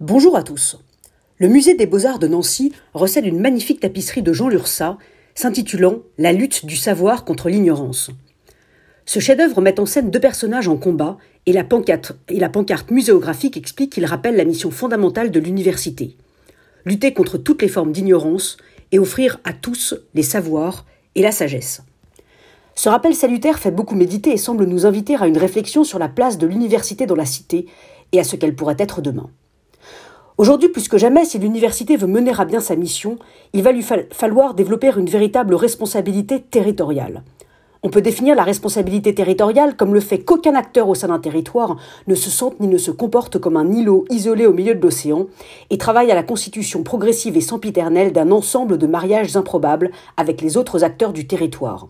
Bonjour à tous. Le musée des beaux-arts de Nancy recèle une magnifique tapisserie de Jean Lursa s'intitulant La lutte du savoir contre l'ignorance. Ce chef-d'œuvre met en scène deux personnages en combat et la pancarte, et la pancarte muséographique explique qu'il rappelle la mission fondamentale de l'université lutter contre toutes les formes d'ignorance et offrir à tous les savoirs et la sagesse. Ce rappel salutaire fait beaucoup méditer et semble nous inviter à une réflexion sur la place de l'université dans la cité et à ce qu'elle pourrait être demain. Aujourd'hui, plus que jamais, si l'université veut mener à bien sa mission, il va lui falloir développer une véritable responsabilité territoriale. On peut définir la responsabilité territoriale comme le fait qu'aucun acteur au sein d'un territoire ne se sente ni ne se comporte comme un îlot isolé au milieu de l'océan et travaille à la constitution progressive et sempiternelle d'un ensemble de mariages improbables avec les autres acteurs du territoire.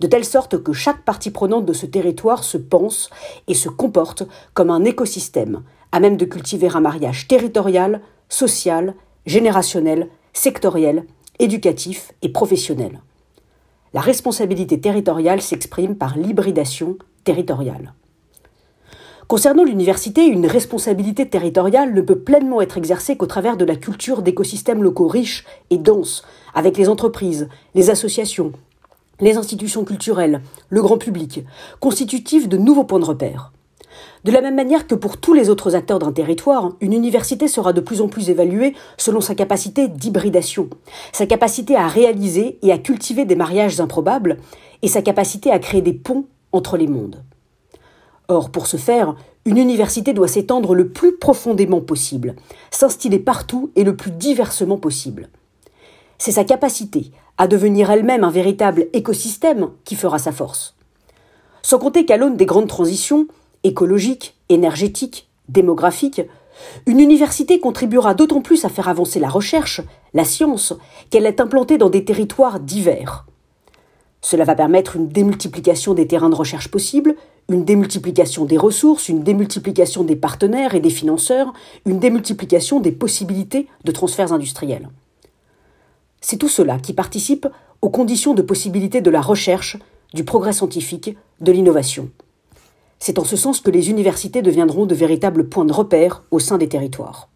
De telle sorte que chaque partie prenante de ce territoire se pense et se comporte comme un écosystème, à même de cultiver un mariage territorial, social, générationnel, sectoriel, éducatif et professionnel. La responsabilité territoriale s'exprime par l'hybridation territoriale. Concernant l'université, une responsabilité territoriale ne peut pleinement être exercée qu'au travers de la culture d'écosystèmes locaux riches et denses, avec les entreprises, les associations, les institutions culturelles, le grand public, constitutifs de nouveaux points de repère. De la même manière que pour tous les autres acteurs d'un territoire, une université sera de plus en plus évaluée selon sa capacité d'hybridation, sa capacité à réaliser et à cultiver des mariages improbables, et sa capacité à créer des ponts entre les mondes. Or, pour ce faire, une université doit s'étendre le plus profondément possible, s'instiller partout et le plus diversement possible. C'est sa capacité à devenir elle-même un véritable écosystème qui fera sa force. Sans compter qu'à l'aune des grandes transitions, écologique, énergétique, démographique, une université contribuera d'autant plus à faire avancer la recherche, la science, qu'elle est implantée dans des territoires divers. Cela va permettre une démultiplication des terrains de recherche possibles, une démultiplication des ressources, une démultiplication des partenaires et des financeurs, une démultiplication des possibilités de transferts industriels. C'est tout cela qui participe aux conditions de possibilité de la recherche, du progrès scientifique, de l'innovation. C'est en ce sens que les universités deviendront de véritables points de repère au sein des territoires.